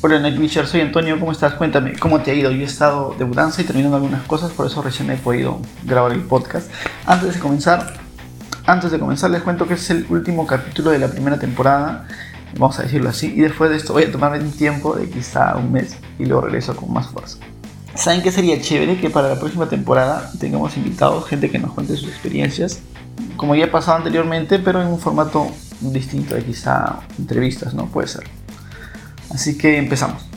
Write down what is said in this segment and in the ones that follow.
Hola Nightwisher, soy Antonio, ¿cómo estás? Cuéntame, ¿cómo te ha ido? Yo he estado de mudanza y terminando algunas cosas, por eso recién he podido grabar el podcast. Antes de comenzar, antes de comenzar les cuento que es el último capítulo de la primera temporada, vamos a decirlo así, y después de esto voy a tomarme un tiempo de quizá un mes y luego regreso con más fuerza. ¿Saben qué sería chévere? Que para la próxima temporada tengamos invitados, gente que nos cuente sus experiencias, como ya ha pasado anteriormente, pero en un formato distinto de quizá entrevistas, ¿no? Puede ser. Así que empezamos.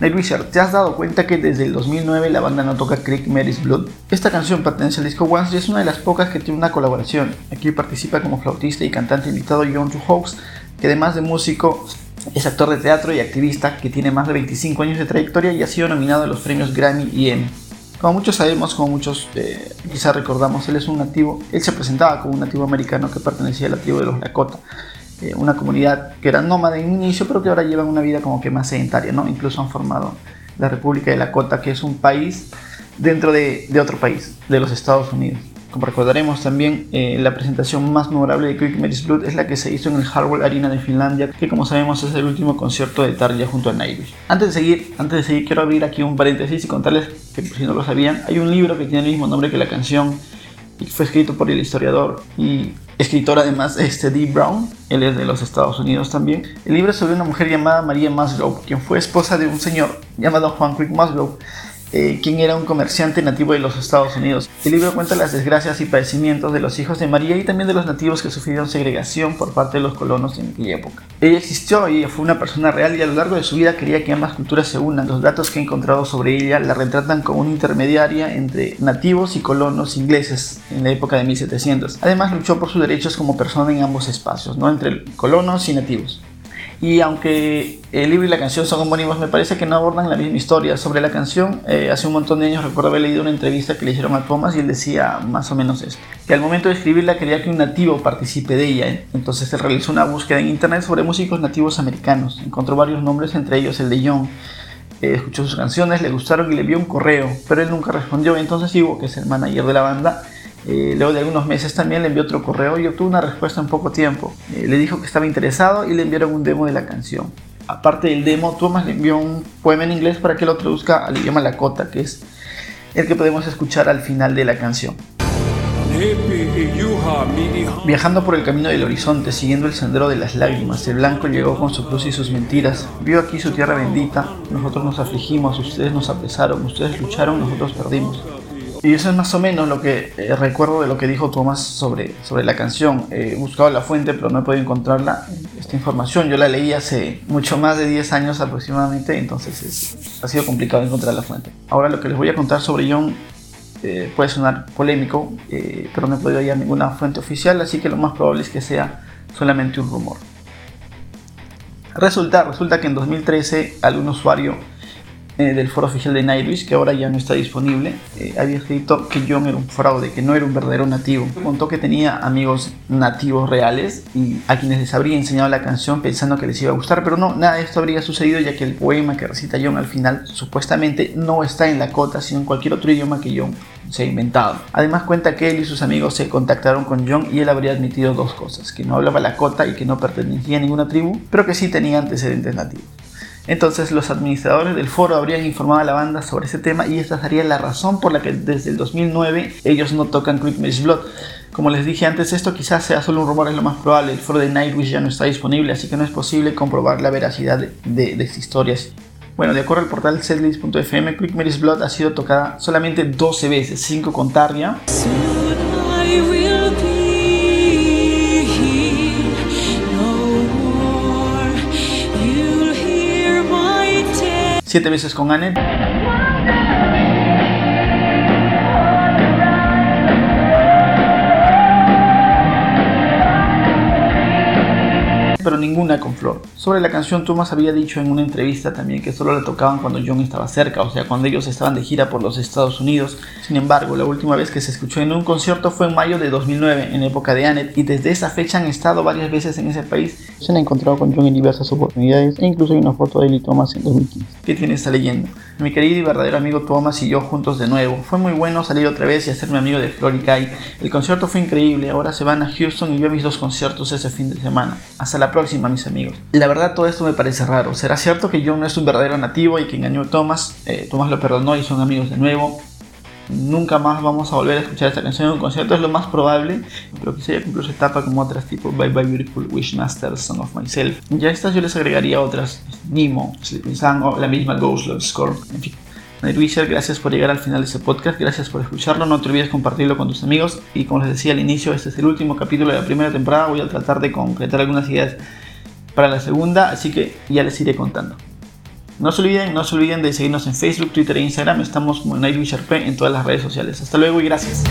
Nightwisher, ¿te has dado cuenta que desde el 2009 la banda no toca Creek Mary's Blood? Esta canción pertenece al disco Once y es una de las pocas que tiene una colaboración. Aquí participa como flautista y cantante invitado John Hawks, que además de músico es actor de teatro y activista que tiene más de 25 años de trayectoria y ha sido nominado a los premios Grammy y Emmy. Como muchos sabemos, como muchos eh, recordamos, él es un nativo, él se presentaba como un nativo americano que pertenecía a la tribu de los Lakota eh, una comunidad que era nómada en inicio, pero que ahora llevan una vida como que más sedentaria, ¿no? Incluso han formado la República de Lakota, que es un país dentro de, de otro país, de los Estados Unidos. Como recordaremos también, eh, la presentación más memorable de Quick Mary's Blood es la que se hizo en el Harwell Arena de Finlandia, que como sabemos es el último concierto de Tarja junto a Nightwish. Antes de seguir, antes de seguir quiero abrir aquí un paréntesis y contarles que si no lo sabían, hay un libro que tiene el mismo nombre que la canción y fue escrito por el historiador y escritor además este Dee Brown, él es de los Estados Unidos también. El libro es sobre una mujer llamada María Musgrove, quien fue esposa de un señor llamado Juan Quick Musgrove, eh, quien era un comerciante nativo de los Estados Unidos. El libro cuenta las desgracias y padecimientos de los hijos de María y también de los nativos que sufrieron segregación por parte de los colonos en aquella época. Ella existió y fue una persona real y a lo largo de su vida quería que ambas culturas se unan. Los datos que he encontrado sobre ella la retratan como una intermediaria entre nativos y colonos ingleses en la época de 1700. Además luchó por sus derechos como persona en ambos espacios, ¿no? entre colonos y nativos. Y aunque el libro y la canción son homónimos, me parece que no abordan la misma historia. Sobre la canción, eh, hace un montón de años recuerdo haber leído una entrevista que le hicieron a Thomas y él decía más o menos esto. Que al momento de escribirla quería que un nativo participe de ella. Entonces él realizó una búsqueda en internet sobre músicos nativos americanos. Encontró varios nombres, entre ellos el de John. Eh, escuchó sus canciones, le gustaron y le envió un correo, pero él nunca respondió. Entonces Ivo, que es el manager de la banda, eh, luego de algunos meses también le envió otro correo y obtuvo una respuesta en poco tiempo. Eh, le dijo que estaba interesado y le enviaron un demo de la canción. Aparte del demo, Thomas le envió un poema en inglés para que lo traduzca al idioma Lakota, que es el que podemos escuchar al final de la canción. Viajando por el camino del horizonte, siguiendo el sendero de las lágrimas, el blanco llegó con su cruz y sus mentiras. Vio aquí su tierra bendita, nosotros nos afligimos, ustedes nos apresaron, ustedes lucharon, nosotros perdimos. Y eso es más o menos lo que eh, recuerdo de lo que dijo Tomás sobre, sobre la canción. he buscado la fuente, pero no he podido encontrarla. Esta información yo la leí hace mucho más de 10 años aproximadamente, entonces ha sido complicado encontrar la fuente. Ahora lo que les voy a contar sobre John eh, puede sonar polémico, eh, pero no he podido hallar ninguna fuente oficial, así que lo más probable es que sea solamente un rumor. Resulta, resulta que en 2013 algún usuario eh, del foro oficial de Nightwish, que ahora ya no está disponible, eh, había escrito que John era un fraude, que no era un verdadero nativo. Contó que tenía amigos nativos reales y a quienes les habría enseñado la canción pensando que les iba a gustar, pero no, nada de esto habría sucedido ya que el poema que recita John al final supuestamente no está en la cota, sino en cualquier otro idioma que John se ha inventado. Además cuenta que él y sus amigos se contactaron con John y él habría admitido dos cosas, que no hablaba la cota y que no pertenecía a ninguna tribu, pero que sí tenía antecedentes nativos. Entonces los administradores del foro habrían informado a la banda sobre ese tema y esta sería la razón por la que desde el 2009 ellos no tocan Quick Match Blood. Como les dije antes, esto quizás sea solo un rumor, es lo más probable. El foro de Nightwish ya no está disponible, así que no es posible comprobar la veracidad de, de, estas historias. Bueno, de acuerdo al portal setlist.fm, Quick Mary's Blood ha sido tocada solamente 12 veces, 5 con Tarja. Siete veces con Annette. pero ninguna con Flor. Sobre la canción, Thomas había dicho en una entrevista también que solo la tocaban cuando John estaba cerca, o sea, cuando ellos estaban de gira por los Estados Unidos. Sin embargo, la última vez que se escuchó en un concierto fue en mayo de 2009, en época de Annette, y desde esa fecha han estado varias veces en ese país. Se han encontrado con John en diversas oportunidades, e incluso hay una foto de él y Thomas en 2015. ¿Qué tiene esta leyenda? Mi querido y verdadero amigo Thomas y yo juntos de nuevo. Fue muy bueno salir otra vez y hacerme amigo de Flor y Kai. El concierto fue increíble, ahora se van a Houston y veo mis dos conciertos ese fin de semana. Hasta la próxima próxima, mis amigos. La verdad, todo esto me parece raro. ¿Será cierto que John no es un verdadero nativo y que engañó a Thomas? Eh, Thomas lo perdonó y son amigos de nuevo. Nunca más vamos a volver a escuchar esta canción en un concierto, es lo más probable, pero quizá ya cumplió su etapa como otras tipo Bye Bye Beautiful, Wishmaster, Song of Myself. Ya a estas yo les agregaría otras, Nemo, Sleeping Sun o la misma Ghost Love Score, en fin. Nightwisher, gracias por llegar al final de este podcast, gracias por escucharlo, no te olvides compartirlo con tus amigos y como les decía al inicio, este es el último capítulo de la primera temporada, voy a tratar de concretar algunas ideas para la segunda, así que ya les iré contando. No se olviden, no se olviden de seguirnos en Facebook, Twitter e Instagram, estamos como Nightwisher en todas las redes sociales. Hasta luego y gracias.